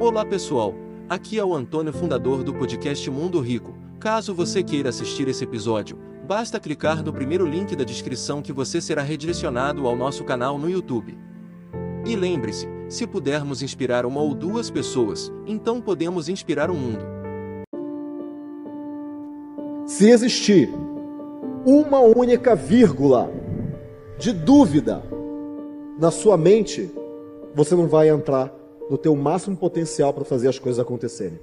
Olá pessoal, aqui é o Antônio, fundador do podcast Mundo Rico. Caso você queira assistir esse episódio, basta clicar no primeiro link da descrição que você será redirecionado ao nosso canal no YouTube. E lembre-se, se pudermos inspirar uma ou duas pessoas, então podemos inspirar o mundo. Se existir uma única vírgula de dúvida na sua mente, você não vai entrar no teu máximo potencial para fazer as coisas acontecerem.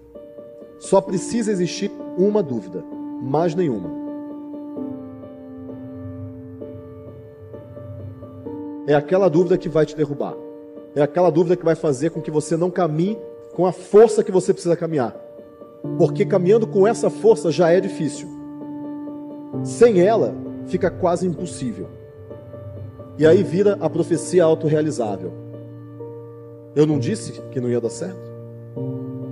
Só precisa existir uma dúvida, mais nenhuma. É aquela dúvida que vai te derrubar. É aquela dúvida que vai fazer com que você não caminhe com a força que você precisa caminhar. Porque caminhando com essa força já é difícil. Sem ela, fica quase impossível. E aí vira a profecia autorrealizável. Eu não disse que não ia dar certo?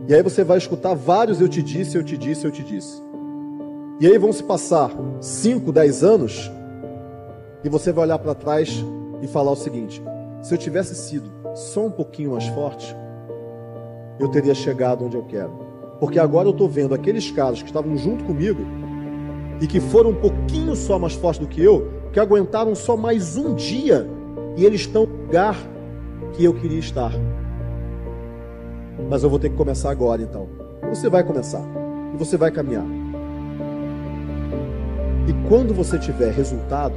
E aí você vai escutar vários eu te disse, eu te disse, eu te disse. E aí vão se passar 5, 10 anos e você vai olhar para trás e falar o seguinte: se eu tivesse sido só um pouquinho mais forte, eu teria chegado onde eu quero. Porque agora eu estou vendo aqueles caras que estavam junto comigo e que foram um pouquinho só mais fortes do que eu, que aguentaram só mais um dia e eles estão no lugar que eu queria estar. Mas eu vou ter que começar agora então. Você vai começar e você vai caminhar. E quando você tiver resultado,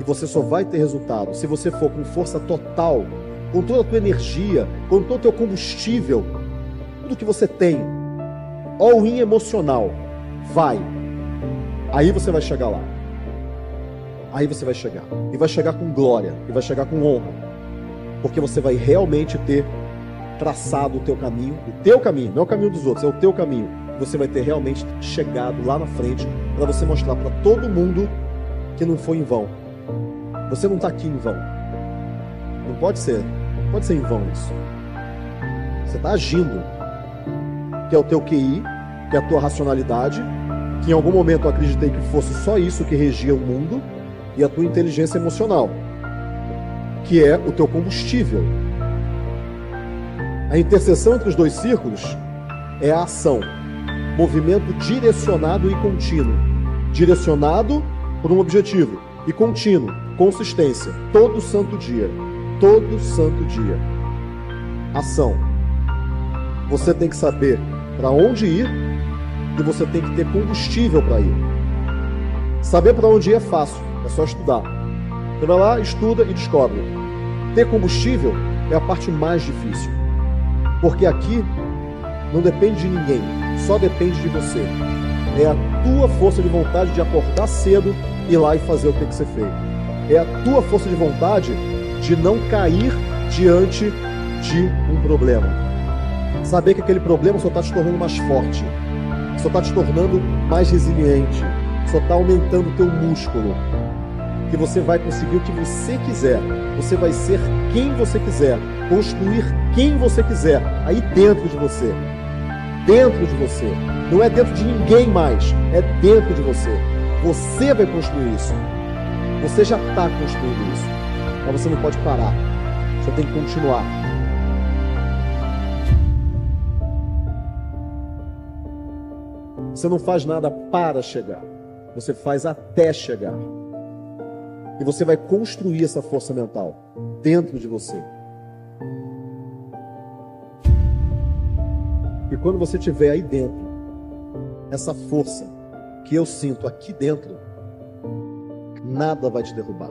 e você só vai ter resultado se você for com força total, com toda a tua energia, com todo o teu combustível, tudo que você tem, all-in emocional, vai. Aí você vai chegar lá. Aí você vai chegar. E vai chegar com glória, e vai chegar com honra. Porque você vai realmente ter traçado o teu caminho, o teu caminho, não é o caminho dos outros, é o teu caminho. Você vai ter realmente chegado lá na frente para você mostrar para todo mundo que não foi em vão. Você não está aqui em vão. Não pode ser. Não pode ser em vão isso. Você está agindo. Que é o teu QI, que é a tua racionalidade, que em algum momento eu acreditei que fosse só isso que regia o mundo, e a tua inteligência emocional, que é o teu combustível, a interseção entre os dois círculos é a ação, movimento direcionado e contínuo. Direcionado por um objetivo e contínuo, consistência, todo santo dia. Todo santo dia. Ação. Você tem que saber para onde ir e você tem que ter combustível para ir. Saber para onde ir é fácil, é só estudar. Você vai lá, estuda e descobre. Ter combustível é a parte mais difícil. Porque aqui não depende de ninguém, só depende de você. É a tua força de vontade de acordar cedo, ir lá e fazer o que tem que ser feito. É a tua força de vontade de não cair diante de um problema. Saber que aquele problema só está te tornando mais forte, só está te tornando mais resiliente, só está aumentando o teu músculo. Que você vai conseguir o que você quiser, você vai ser quem você quiser, construir quem você quiser, aí dentro de você. Dentro de você. Não é dentro de ninguém mais, é dentro de você. Você vai construir isso. Você já está construindo isso. Mas você não pode parar. Você tem que continuar. Você não faz nada para chegar. Você faz até chegar. E você vai construir essa força mental dentro de você. E quando você tiver aí dentro, essa força que eu sinto aqui dentro, nada vai te derrubar.